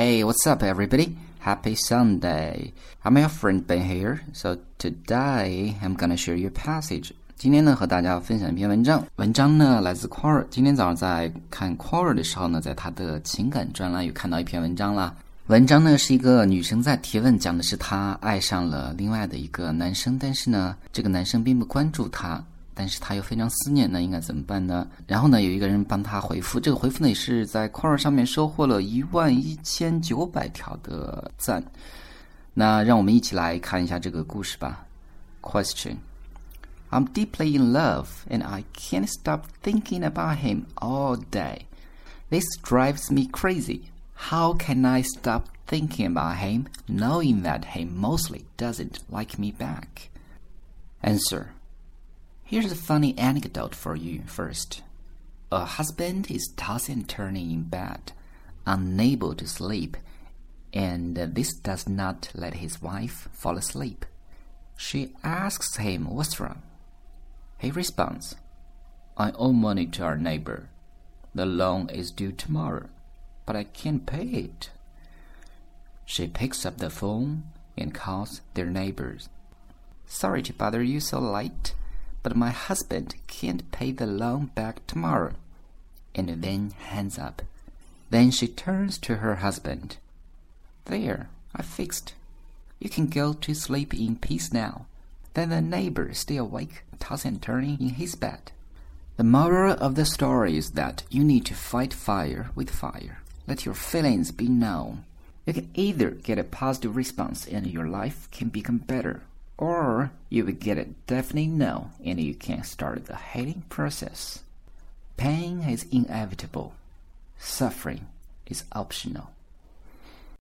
Hey, what's up, everybody? Happy Sunday. I'm your friend Ben here. So today I'm gonna share you a passage. 今天呢，和大家分享一篇文章。文章呢来自 Quora。今天早上在看 Quora 的时候呢，在他的情感专栏有看到一篇文章啦。文章呢是一个女生在提问，讲的是她爱上了另外的一个男生，但是呢，这个男生并不关注她。但是他又非常思念，那应该怎么办呢？然后呢，有一个人帮他回复，这个回复呢也是在 Quora 上面收获了一万一千九百条的赞。那让我们一起来看一下这个故事吧。Question: I'm deeply in love and I can't stop thinking about him all day. This drives me crazy. How can I stop thinking about him, knowing that he mostly doesn't like me back? Answer. Here's a funny anecdote for you first. A husband is tossing and turning in bed, unable to sleep, and this does not let his wife fall asleep. She asks him what's wrong. He responds, I owe money to our neighbor. The loan is due tomorrow, but I can't pay it. She picks up the phone and calls their neighbors. Sorry to bother you so late but my husband can't pay the loan back tomorrow. And then hangs up. Then she turns to her husband. There, I fixed. You can go to sleep in peace now. Then the neighbor stay awake, tossing and turning in his bed. The moral of the story is that you need to fight fire with fire. Let your feelings be known. You can either get a positive response and your life can become better, or you will get a definite no and you can start the healing process. Pain is inevitable. Suffering is optional.